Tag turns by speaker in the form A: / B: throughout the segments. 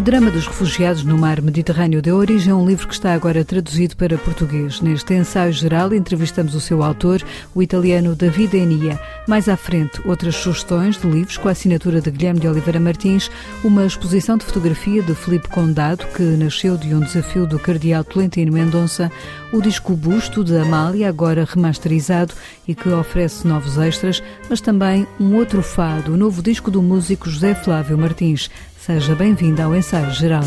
A: O drama dos refugiados no mar Mediterrâneo deu origem a um livro que está agora traduzido para português. Neste ensaio geral, entrevistamos o seu autor, o italiano Davide Enia. Mais à frente, outras sugestões de livros com a assinatura de Guilherme de Oliveira Martins, uma exposição de fotografia de Filipe Condado, que nasceu de um desafio do cardeal Tolentino Mendonça, o disco Busto de Amália, agora remasterizado e que oferece novos extras, mas também um outro fado, o novo disco do músico José Flávio Martins. Seja bem-vindo ao ensaio geral.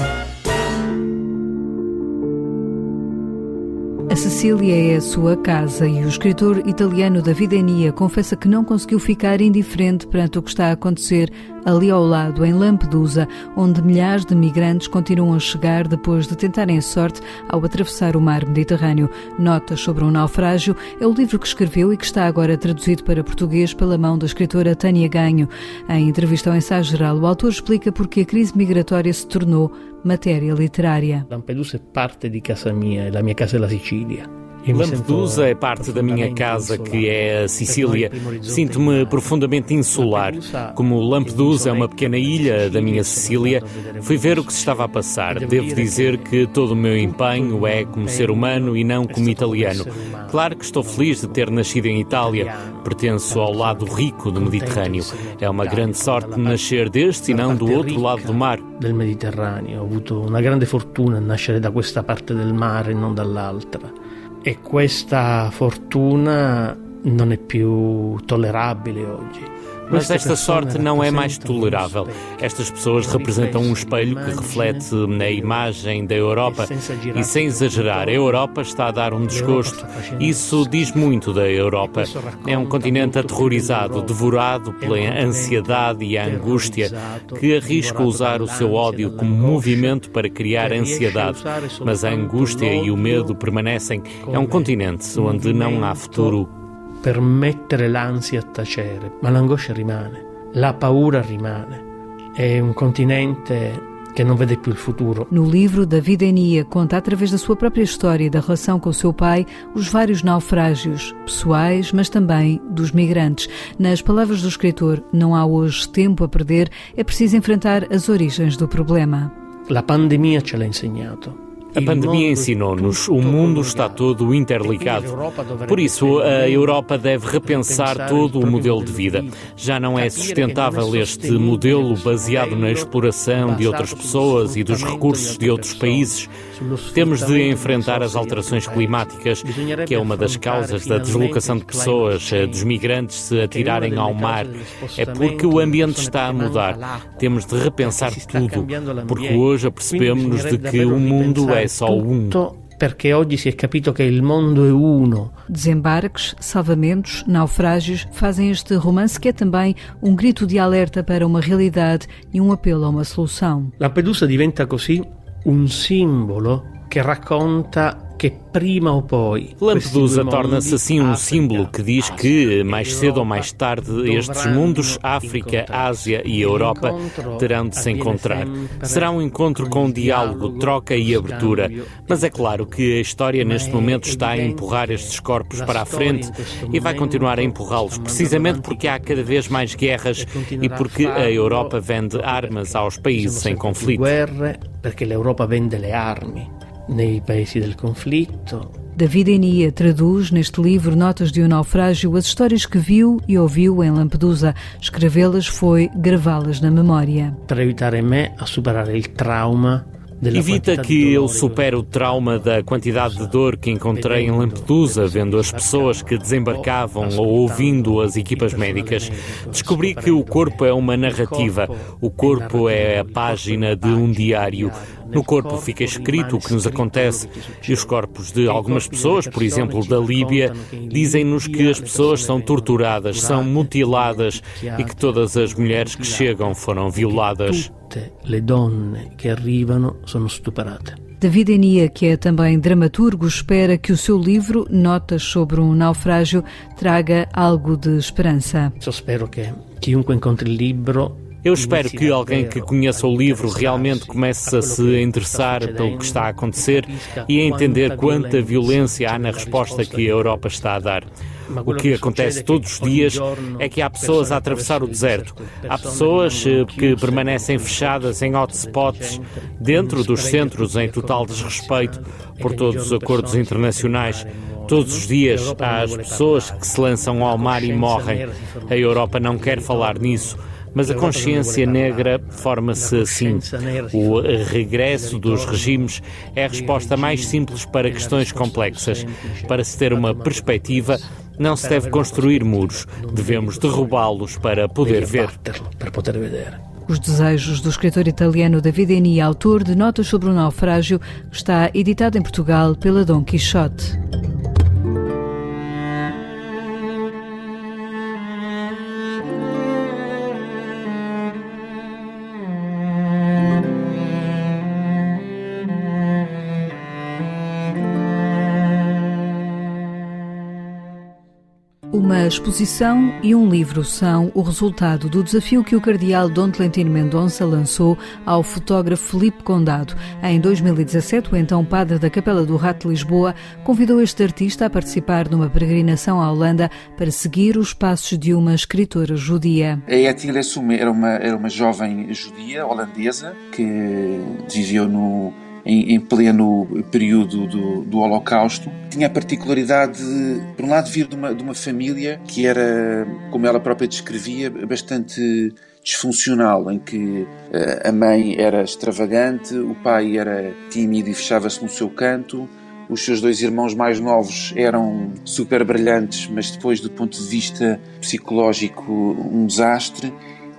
A: A Sicília é a sua casa e o escritor italiano Davide Enia confessa que não conseguiu ficar indiferente perante o que está a acontecer ali ao lado, em Lampedusa, onde milhares de migrantes continuam a chegar depois de tentarem a sorte ao atravessar o mar Mediterrâneo. Notas sobre um naufrágio é o livro que escreveu e que está agora traduzido para português pela mão da escritora Tânia Ganho. Em entrevista ao ensaio geral, o autor explica porque a crise migratória se tornou matéria literária.
B: Lampedusa é parte de casa minha, da minha casa da Sicília.
C: Lampedusa é parte da minha casa, que é a Sicília. Sinto-me profundamente insular. Como Lampedusa é uma pequena ilha da minha Sicília, fui ver o que se estava a passar. Devo dizer que todo o meu empenho é como ser humano e não como italiano. Claro que estou feliz de ter nascido em Itália. Pertenço ao lado rico do Mediterrâneo. É uma grande sorte nascer deste e não do outro lado do mar.
B: Del Mediterraneo. Ho avuto una grande fortuna nascere da questa parte del mare e non dall'altra. E questa fortuna non è più tollerabile oggi.
C: Mas esta sorte não é mais tolerável. Estas pessoas representam um espelho que reflete na imagem da Europa. E sem exagerar, a Europa está a dar um desgosto. Isso diz muito da Europa. É um continente aterrorizado, devorado pela ansiedade e a angústia, que arrisca usar o seu ódio como movimento para criar ansiedade. Mas a angústia e o medo permanecem. É um continente onde não há futuro
B: per mettere l'ansia a tacere, ma l'angoscia rimane, la paura rimane. È un continente que não vê più il futuro.
A: No livro, David Enia conta através da sua própria história e da relação com o seu pai os vários naufrágios, pessoais, mas também dos migrantes. Nas palavras do escritor, não há hoje tempo a perder, é preciso enfrentar as origens do problema.
B: La pandemia ce l'ha insegnato.
C: A pandemia ensinou-nos, o mundo está todo interligado. Por isso, a Europa deve repensar todo o modelo de vida. Já não é sustentável este modelo baseado na exploração de outras pessoas e dos recursos de outros países. Temos de enfrentar as alterações climáticas, que é uma das causas da deslocação de pessoas, eh, dos migrantes se atirarem ao mar. É porque o ambiente está a mudar. Temos de repensar tudo, porque hoje apercebemos-nos de que o mundo é só um.
B: Perché oggi si è capito il mondo è uno.
A: Desembarques, salvamentos, naufrágios fazem este romance que é também um grito de alerta para uma realidade e um apelo a uma solução.
B: Lampedusa diventa così un simbolo che racconta que prima ou poi.
C: Lampedusa torna-se assim um símbolo que diz que, mais cedo ou mais tarde, estes mundos, África, Ásia e Europa, terão de se encontrar. Será um encontro com diálogo, troca e abertura. Mas é claro que a história neste momento está a empurrar estes corpos para a frente e vai continuar a empurrá-los, precisamente porque há cada vez mais guerras e porque a Europa vende armas aos países em conflito.
B: Porque a Europa vende le armi nei paesi del conflitto.
A: David Enia traduz neste livro Notas de um Naufrágio as histórias que viu e ouviu em Lampedusa. Escrevê-las foi gravá-las na memória.
B: Para evitar me a superar o trauma
C: Evita que eu supere o trauma da quantidade de dor que encontrei em Lampedusa, vendo as pessoas que desembarcavam ou ouvindo as equipas médicas. Descobri que o corpo é uma narrativa, o corpo é a página de um diário. No corpo fica escrito o que nos acontece e os corpos de algumas pessoas, por exemplo da Líbia, dizem-nos que as pessoas são torturadas, são mutiladas e que todas as mulheres que chegam foram violadas.
B: Le donne che arrivano sono stuprate.
A: David Enia, que é também dramaturgo, espera que o seu livro, Notas sobre um Naufrágio, traga algo de esperança.
B: Eu espero que chiunque incontri il libro
C: Eu espero que alguém que conheça o livro realmente comece a se interessar pelo que está a acontecer e a entender quanta violência há na resposta que a Europa está a dar. O que acontece todos os dias é que há pessoas a atravessar o deserto. Há pessoas eh, que permanecem fechadas em hotspots dentro dos centros em total desrespeito por todos os acordos internacionais. Todos os dias há as pessoas que se lançam ao mar e morrem. A Europa não quer falar nisso. Mas a consciência negra forma-se assim. O regresso dos regimes é a resposta mais simples para questões complexas. Para se ter uma perspectiva, não se deve construir muros, devemos derrubá-los para poder ver.
A: Os desejos do escritor italiano Davide Eni, autor de Notas sobre o Naufrágio, está editado em Portugal pela Dom Quixote. Uma exposição e um livro são o resultado do desafio que o cardeal Dom Tolentino Mendonça lançou ao fotógrafo Felipe Condado. Em 2017, o então padre da Capela do Rato de Lisboa convidou este artista a participar numa peregrinação à Holanda para seguir os passos de uma escritora judia.
D: A Etile Sume era uma, era uma jovem judia holandesa que viveu no em, em pleno período do, do, Holocausto. Tinha a particularidade de, por um lado, vir de uma, de uma família que era, como ela própria descrevia, bastante disfuncional, em que eh, a mãe era extravagante, o pai era tímido e fechava-se no seu canto, os seus dois irmãos mais novos eram super brilhantes, mas depois, do ponto de vista psicológico, um desastre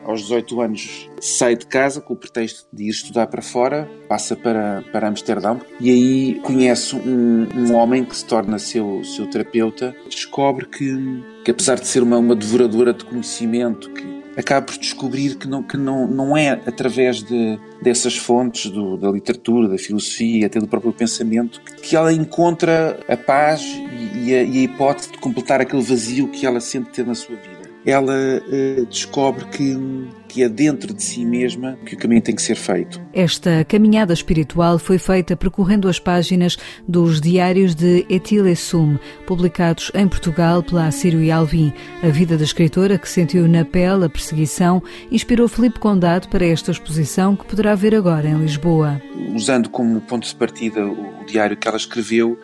D: aos 18 anos sai de casa com o pretexto de ir estudar para fora, passa para, para Amsterdão e aí conhece um, um homem que se torna seu, seu terapeuta. Descobre que, que apesar de ser uma, uma devoradora de conhecimento, que acaba por descobrir que não, que não, não é através de, dessas fontes do, da literatura, da filosofia até do próprio pensamento que, que ela encontra a paz e, e, a, e a hipótese de completar aquele vazio que ela sente ter na sua vida ela uh, descobre que, que é dentro de si mesma que o caminho tem que ser feito.
A: Esta caminhada espiritual foi feita percorrendo as páginas dos diários de Etile Sum, publicados em Portugal pela Assírio e Alvim. A vida da escritora, que sentiu na pele a perseguição, inspirou Felipe Condado para esta exposição que poderá ver agora em Lisboa.
D: Usando como ponto de partida o diário que ela escreveu,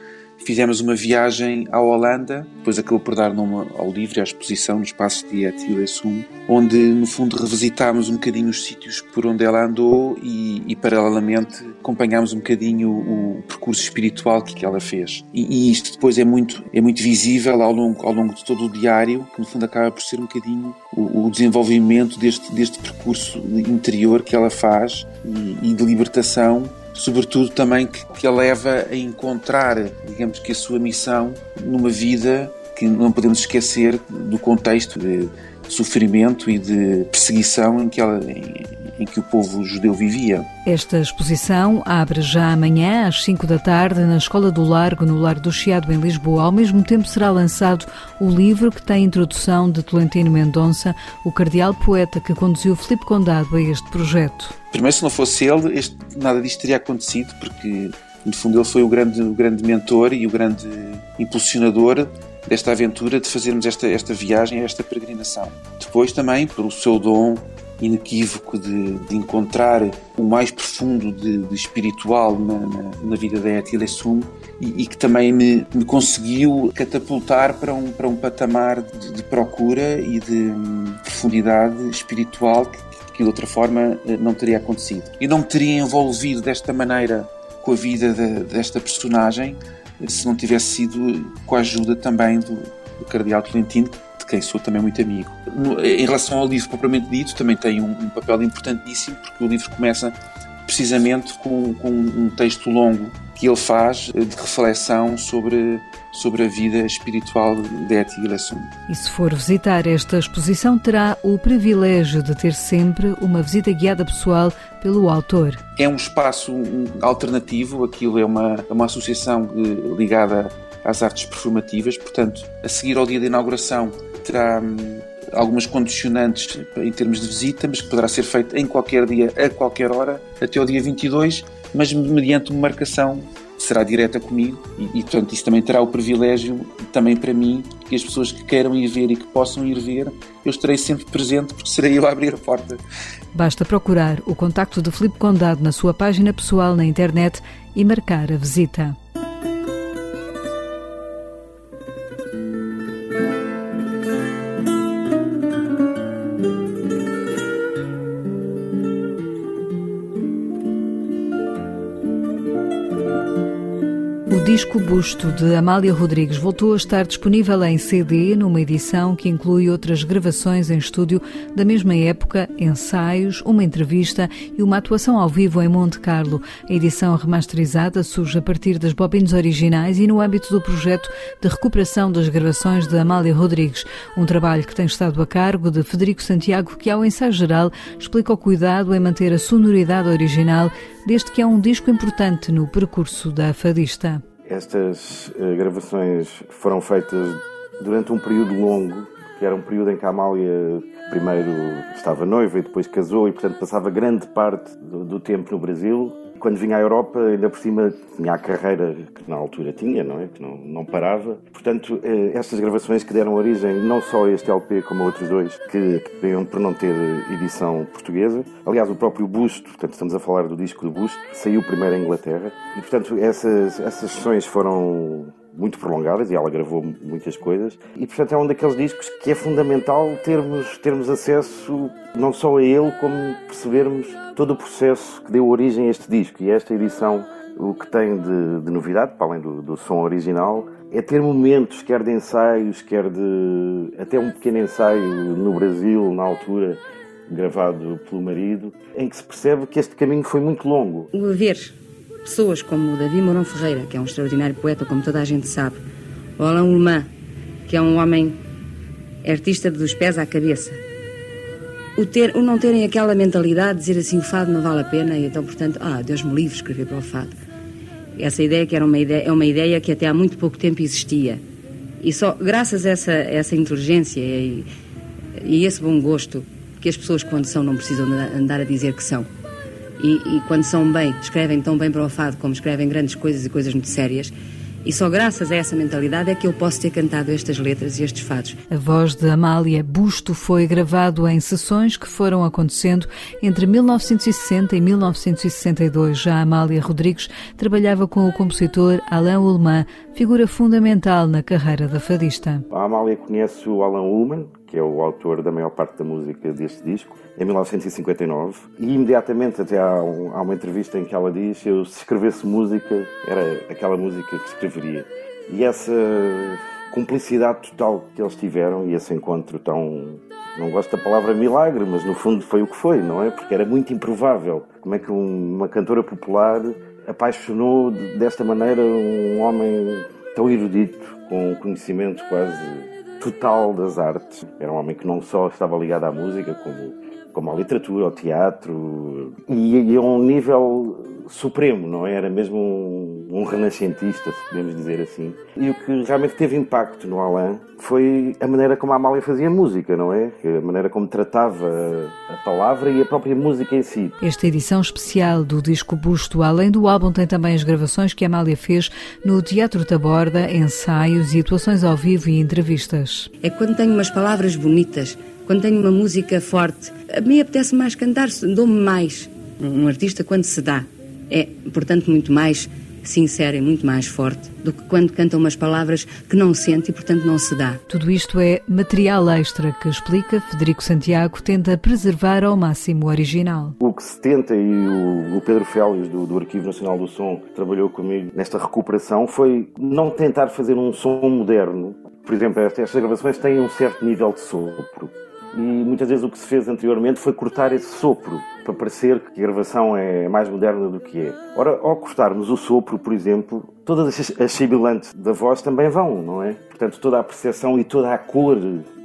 D: Fizemos uma viagem à Holanda, depois acabou por dar nome ao livro à exposição no espaço de Sum, onde no fundo revisitámos um bocadinho os sítios por onde ela andou e, e paralelamente acompanhámos um bocadinho o, o, percurso espiritual que, que ela fez. E, e, isto depois é muito, é muito visível ao longo, ao longo de todo o diário, que no fundo acaba por ser um bocadinho o, o desenvolvimento deste, deste percurso interior que ela faz e, e de libertação sobretudo também que, que a leva a encontrar, digamos que a sua missão numa vida que não podemos esquecer do contexto de sofrimento e de perseguição em que, ela, em que o povo judeu vivia.
A: Esta exposição abre já amanhã às 5 da tarde na Escola do Largo, no Largo do Chiado, em Lisboa. Ao mesmo tempo será lançado o livro que tem a introdução de Tolentino Mendonça, o cardeal poeta que conduziu Filipe Condado a este projeto.
D: Primeiro, se não fosse ele, este, nada disto teria acontecido, porque no fundo ele foi o grande, o grande mentor e o grande impulsionador desta aventura de fazermos esta, esta viagem, esta peregrinação. Depois também, pelo seu dom inequívoco de, de encontrar o mais profundo de, de espiritual na, na, na, vida da Etile Sum e, e, que também me, me, conseguiu catapultar para um, para um patamar de, de procura e de hum, profundidade espiritual que, que de outra forma eh, não teria acontecido. E não me teria envolvido desta maneira com a vida de, desta personagem se não tivesse sido com a ajuda também do Cardeal Tolentino, de quem sou também muito amigo. No, em relação ao livro propriamente dito, também tem um, um papel importantíssimo, porque o livro começa precisamente com, com um texto longo que ele faz de reflexão sobre sobre a vida espiritual de Eti Gilesum.
A: E se for visitar esta exposição, terá o privilégio de ter sempre uma visita guiada pessoal pelo autor.
D: É um espaço alternativo, aquilo é uma, é uma associação ligada às artes performativas, portanto, a seguir ao dia da inauguração terá hum, algumas condicionantes em termos de visita, mas que poderá ser feito em qualquer dia, a qualquer hora, até o dia 22, mas mediante uma marcação será direta comigo e, e, portanto isso também terá o privilégio também para mim que as pessoas que queiram ir ver e que possam ir ver eu estarei sempre presente porque serei eu a abrir a porta
A: Basta procurar o contacto de Filipe Condado na sua página pessoal na internet e marcar a visita. Disco Busto de Amália Rodrigues voltou a estar disponível em CD numa edição que inclui outras gravações em estúdio da mesma época, ensaios, uma entrevista e uma atuação ao vivo em Monte Carlo. A edição remasterizada surge a partir das bobinas originais e no âmbito do projeto de recuperação das gravações de Amália Rodrigues, um trabalho que tem estado a cargo de Federico Santiago, que ao ensaio geral explica o cuidado em manter a sonoridade original, desde que é um disco importante no percurso da fadista.
E: Estas uh, gravações foram feitas durante um período longo, que era um período em que a Amália primeiro estava noiva e depois casou e, portanto, passava grande parte do, do tempo no Brasil quando vinha à Europa, ainda por cima, tinha a carreira que na altura tinha, não é? Que não, não parava. Portanto, eh, estas gravações que deram origem não só a este LP, como a outros dois, que veio por não ter edição portuguesa. Aliás, o próprio Busto, portanto, estamos a falar do disco do Busto, saiu primeiro em Inglaterra. E, portanto, essas, essas sessões foram muito prolongadas e ela gravou muitas coisas. E portanto é um daqueles discos que é fundamental termos termos acesso não só a ele como percebermos todo o processo que deu origem a este disco. E esta edição o que tem de, de novidade para além do, do, som original é ter momentos quer de ensaios quer de até um pequeno ensaio no Brasil na altura gravado pelo marido em que se percebe que este caminho foi muito longo.
F: Ver Pessoas como o Davi Mourão Ferreira, que é um extraordinário poeta, como toda a gente sabe, o Alain Ullmann, que é um homem artista dos pés à cabeça. O, ter, o não terem aquela mentalidade de dizer assim o fado não vale a pena e então, portanto, ah, Deus me livre escrever para o fado. Essa ideia que era uma ideia, é uma ideia que até há muito pouco tempo existia. E só graças a essa, essa inteligência e, e esse bom gosto que as pessoas, quando são, não precisam andar a dizer que são e, e, quando são bem, escrevem tão bem para o fado como escrevem grandes coisas e coisas muito sérias. E só graças a essa mentalidade é que eu posso ter cantado estas letras e estes fados.
A: A voz de Amália Busto foi gravado em sessões que foram acontecendo entre 1960 e 1962. Já Amália Rodrigues trabalhava com o compositor Alain Ullmann, figura fundamental na carreira da fadista.
E: A Amália conhece o Alain Ullmann, que é o autor da maior parte da música deste disco, em 1959. E imediatamente, até há, um, há uma entrevista em que ela diz: eu, se escrevesse música, era aquela música que escreveria. E essa cumplicidade total que eles tiveram e esse encontro tão. Não gosto da palavra milagre, mas no fundo foi o que foi, não é? Porque era muito improvável. Como é que uma cantora popular apaixonou desta maneira um homem tão erudito, com um conhecimento quase total das artes. Era um homem que não só estava ligado à música, como, como à literatura, ao teatro, e, a um nível supremo, não é? Era mesmo um, um, renascentista, se podemos dizer assim. E o que realmente teve impacto no Alain foi a maneira como a Amália fazia música, não é? A maneira como tratava a palavra e a própria música em si.
A: Esta edição especial do disco Busto, além do álbum, tem também as gravações que a Amália fez no Teatro Taborda, ensaios e atuações ao vivo e entrevistas.
F: É quando tenho umas palavras bonitas, quando tenho uma música forte, a mim apetece mais cantar, dou-me mais. Um artista, quando se dá, é, portanto, muito mais sincera e muito mais forte do que quando canta umas palavras que não sente e, portanto, não se dá.
A: Tudo isto é material extra que explica Federico Santiago tenta preservar ao máximo o original.
E: O que se tenta, e o, o Pedro Félix, do, do, Arquivo Nacional do Som, trabalhou comigo nesta recuperação, foi não tentar fazer um som moderno. Por exemplo, estas gravações têm um certo nível de sopro e muitas vezes o que se fez anteriormente foi cortar esse sopro para parecer que a gravação é mais moderna do que é. Ora, ao cortarmos o sopro, por exemplo, todas as sibilantes da voz também vão, não é? Portanto, toda a percepção e toda a cor,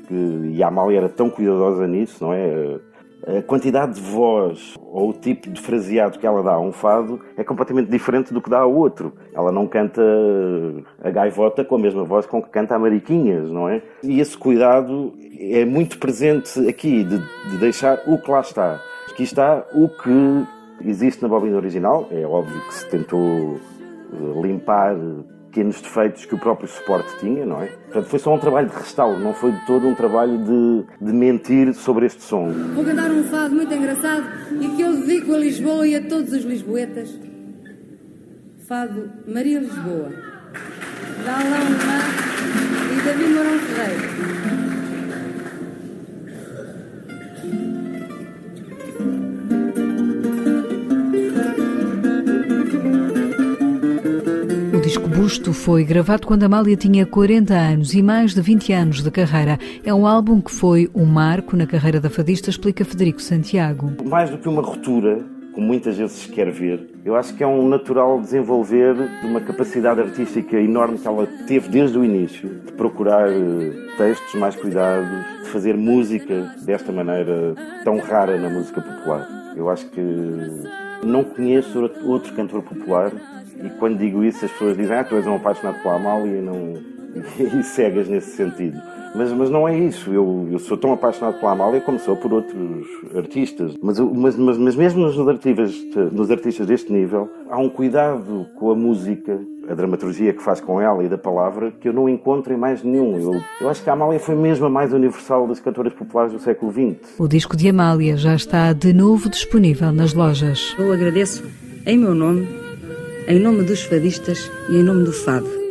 E: que, e a Amália era tão cuidadosa nisso, não é? A quantidade de voz ou o tipo de fraseado que ela dá a um fado é completamente diferente do que dá a outro. Ela não canta a gaivota com a mesma voz com que canta a Mariquinhas, não é? E esse cuidado é muito presente aqui, de, de deixar o que lá está. Aqui está o que existe na bobina original. É óbvio que se tentou eh, limpar pequenos defeitos que o próprio suporte tinha, não é? Portanto, foi só um trabalho de restauro, não foi de todo um trabalho de, de mentir sobre este som.
G: Vou cantar um fado muito engraçado e que eu dedico a Lisboa e a todos os lisboetas. Fado Maria Lisboa, da Alain e David Mourão Ferreira.
A: Busto foi gravado quando Amália tinha 40 anos e mais de 20 anos de carreira. É um álbum que foi um marco na carreira da fadista, explica Federico Santiago.
E: Mais do que uma ruptura, como muitas vezes quer ver, eu acho que é um natural desenvolver de uma capacidade artística enorme que ela teve desde o início, de procurar eh, textos mais cuidados, de fazer música desta maneira tão rara na música popular. Eu acho que não conheço outro cantor popular e quando digo isso, as pessoas dizem: Ah, tu és um apaixonado pela Amália e, não... e cegas nesse sentido. Mas, mas não é isso. Eu, eu sou tão apaixonado pela Amália como sou por outros artistas. Mas, mas, mas, mas mesmo nos artistas, nos artistas deste nível, há um cuidado com a música, a dramaturgia que faz com ela e da palavra, que eu não encontro em mais nenhum. Eu, eu acho que a Amália foi mesmo a mais universal das cantoras populares do século XX.
A: O disco de Amália já está de novo disponível nas lojas.
F: Eu agradeço, em meu nome, em nome dos fadistas e em nome do fado.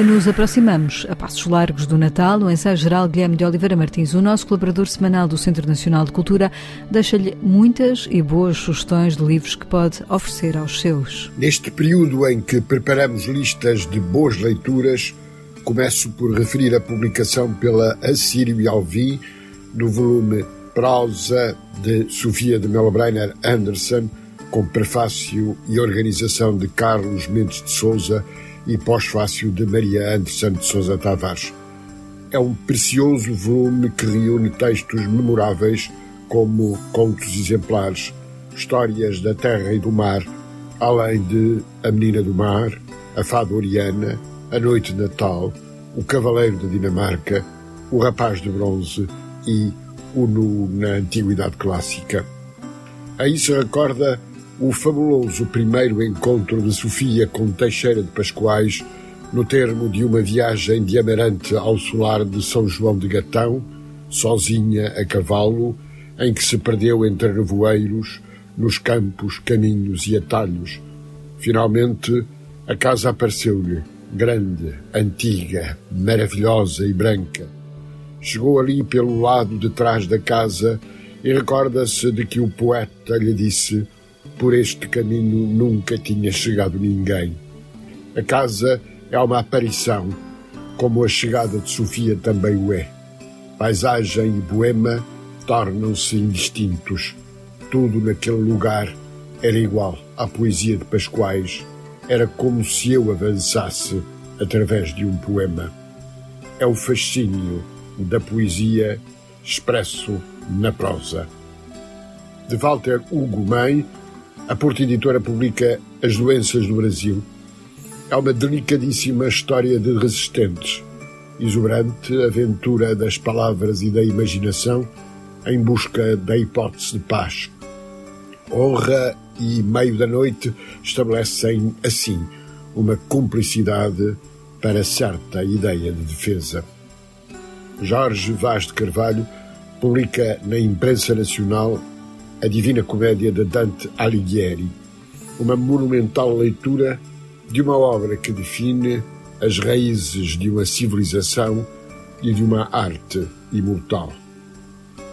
A: Nos aproximamos a passos largos do Natal, o ensaio geral Guilherme de Oliveira Martins, o nosso colaborador semanal do Centro Nacional de Cultura, deixa-lhe muitas e boas sugestões de livros que pode oferecer aos seus.
H: Neste período em que preparamos listas de boas leituras, começo por referir a publicação pela Assírio e Alvi do volume Prosa de Sofia de Melbreiner Anderson, com prefácio e organização de Carlos Mendes de Souza e pós-fácil de Maria Anderson de Sousa Tavares. É um precioso volume que reúne textos memoráveis como contos exemplares, histórias da terra e do mar, além de A Menina do Mar, A Fada Oriana, A Noite de Natal, O Cavaleiro da Dinamarca, O Rapaz de Bronze e O Nu na Antiguidade Clássica. Aí se recorda o fabuloso primeiro encontro de Sofia com Teixeira de Pascoais no termo de uma viagem de Amarante ao solar de São João de Gatão, sozinha a cavalo, em que se perdeu entre revoeiros, nos campos, caminhos e atalhos. Finalmente, a casa apareceu-lhe, grande, antiga, maravilhosa e branca. Chegou ali pelo lado de trás da casa e recorda-se de que o poeta lhe disse por este caminho nunca tinha chegado ninguém. A casa é uma aparição, como a chegada de Sofia também o é. Paisagem e boema tornam-se indistintos. Tudo naquele lugar era igual à poesia de Pascoais. Era como se eu avançasse através de um poema. É o fascínio da poesia expresso na prosa. De Walter Hugo May, a Porta Editora publica As Doenças do Brasil. É uma delicadíssima história de resistentes, exuberante aventura das palavras e da imaginação em busca da hipótese de paz. Honra e Meio da Noite estabelecem, assim, uma cumplicidade para certa ideia de defesa. Jorge Vaz de Carvalho publica na imprensa nacional a Divina Comédia de Dante Alighieri, uma monumental leitura de uma obra que define as raízes de uma civilização e de uma arte imortal.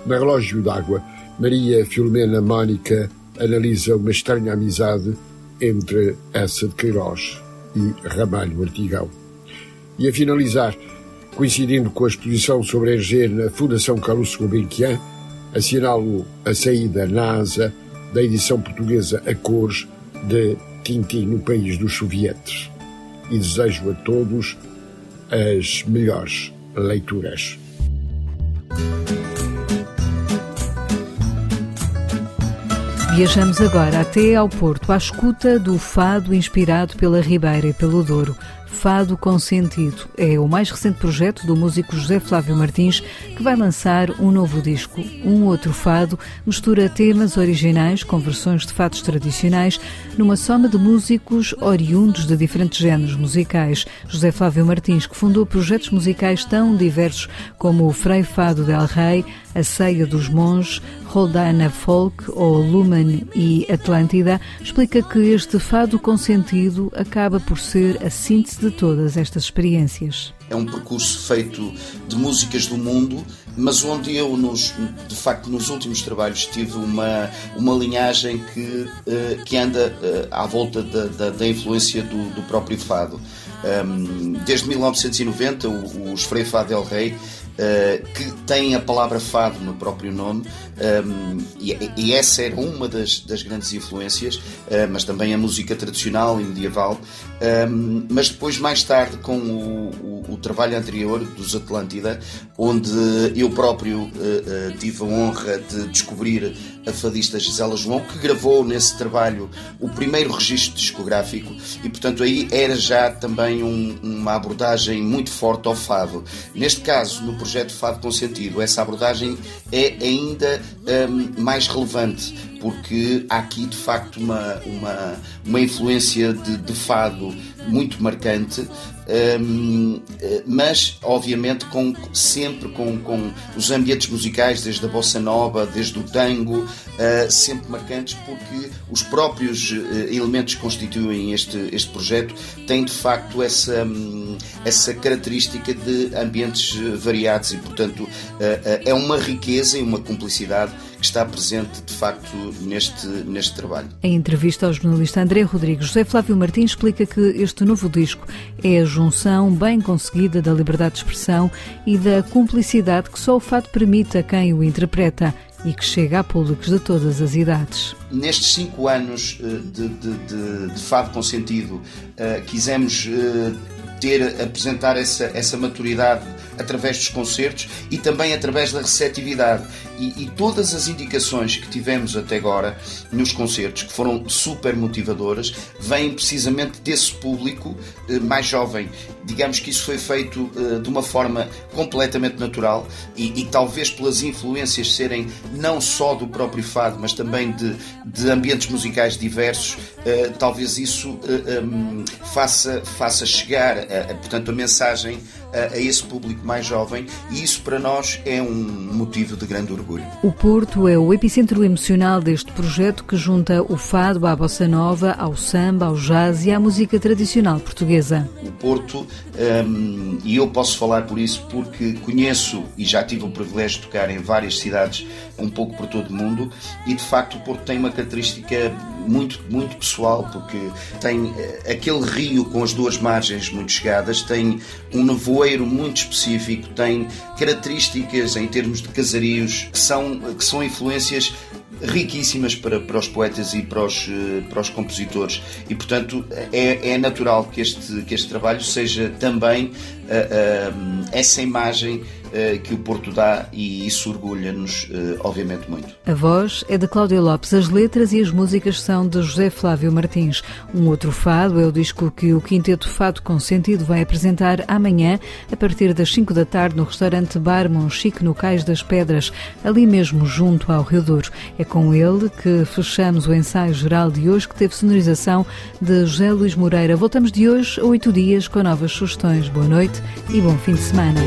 H: No relógio d'água, Maria Filomena Mónica analisa uma estranha amizade entre essa de Queiroz e Ramalho Artigão. E a finalizar, coincidindo com a exposição sobre Hergé na Fundação Carlos Gulbenkian, assinalo a saída na asa da edição portuguesa a cores de Tintin no país dos sovietes e desejo a todos as melhores leituras.
A: Viajamos agora até ao Porto, à escuta do fado inspirado pela Ribeira e pelo Douro. Fado com Sentido. É o mais recente projeto do músico José Flávio Martins, que vai lançar um novo disco. Um outro fado mistura temas originais com versões de fados tradicionais numa soma de músicos oriundos de diferentes géneros musicais. José Flávio Martins, que fundou projetos musicais tão diversos como o Frei Fado del Rei, a Ceia dos Monges, Roldana Folk ou Lumen e Atlântida, explica que este fado com sentido acaba por ser a síntese de todas estas experiências.
I: É um percurso feito de músicas do mundo, mas onde eu, nos, de facto, nos últimos trabalhos tive uma, uma linhagem que, uh, que anda uh, à volta da, da, da influência do, do, próprio fado. Desde 1990, os Frei Fado del Rei Uh, que tem a palavra fado no próprio nome, um, e, e, essa era uma das, das grandes influências, uh, mas também a música tradicional e medieval. Um, mas depois, mais tarde, com o, o, o, trabalho anterior dos Atlântida, onde eu próprio uh, tive a honra de descobrir a fadista Gisela João, que gravou nesse trabalho o primeiro registro discográfico, e portanto aí era já também um, uma abordagem muito forte ao fado. Neste caso, no projeto Fado com Sentido, essa abordagem é ainda um, mais relevante, porque há aqui de facto uma, uma, uma influência de, de fado muito marcante, mas obviamente com, sempre com, com os ambientes musicais, desde a bossa nova, desde o tango, uh, sempre marcantes, porque os próprios uh, elementos que constituem este, este projeto têm de facto essa, um, essa característica de ambientes variados e, portanto, é uma riqueza e uma cumplicidade que está presente de facto neste, neste trabalho.
A: Em entrevista ao jornalista André Rodrigues, José Flávio Martins explica que este novo disco é a junção bem conseguida da liberdade de expressão e da cumplicidade que só o fato permite a quem o interpreta e que chega a públicos de todas as idades.
I: Nestes cinco anos eh, de, de, de, de Fado com Sentido, eh, quisemos eh, ter, apresentar essa, essa maturidade através dos concertos e também através da receptividade. E, e, todas as indicações que tivemos até agora nos concertos, que foram super motivadoras, vêm precisamente desse público eh, mais jovem. Digamos que isso foi feito eh, de uma forma completamente natural e, e, talvez pelas influências serem não só do próprio fado, mas também de, de ambientes musicais diversos, eh, talvez isso eh, um, faça, faça chegar, a, a, portanto, a mensagem a, a, esse público mais jovem e isso para nós é um motivo de grande orgulho.
A: O Porto é o epicentro emocional deste projeto que junta o fado à bossa nova, ao samba, ao jazz e à música tradicional portuguesa.
I: O Porto, um, e eu posso falar por isso porque conheço e já tive o privilégio de tocar em várias cidades um pouco por todo o mundo e de facto o Porto tem uma característica muito, muito pessoal porque tem eh, aquele rio com as duas margens muito chegadas, tem um nevoeiro muito específico, tem características em termos de casarios que são, que são influências riquíssimas para, para os poetas e para os, eh, para os compositores. E portanto é, é natural que este, que este trabalho seja também essa imagem uh, que o Porto dá e isso orgulha-nos obviamente muito.
A: A voz é de Cláudia Lopes, as letras e as músicas são de José Flávio Martins. Um outro fado é o disco que o Quinteto Fado com Sentido vai apresentar amanhã a partir das 5 da tarde no restaurante Bar Monchique no Cais das Pedras, ali mesmo junto ao Rio Douro. É com ele que fechamos o ensaio geral de hoje, que teve sonorização de José Luís Moreira. Voltamos de hoje a oito dias com novas sugestões. Boa noite e bom fim de semana.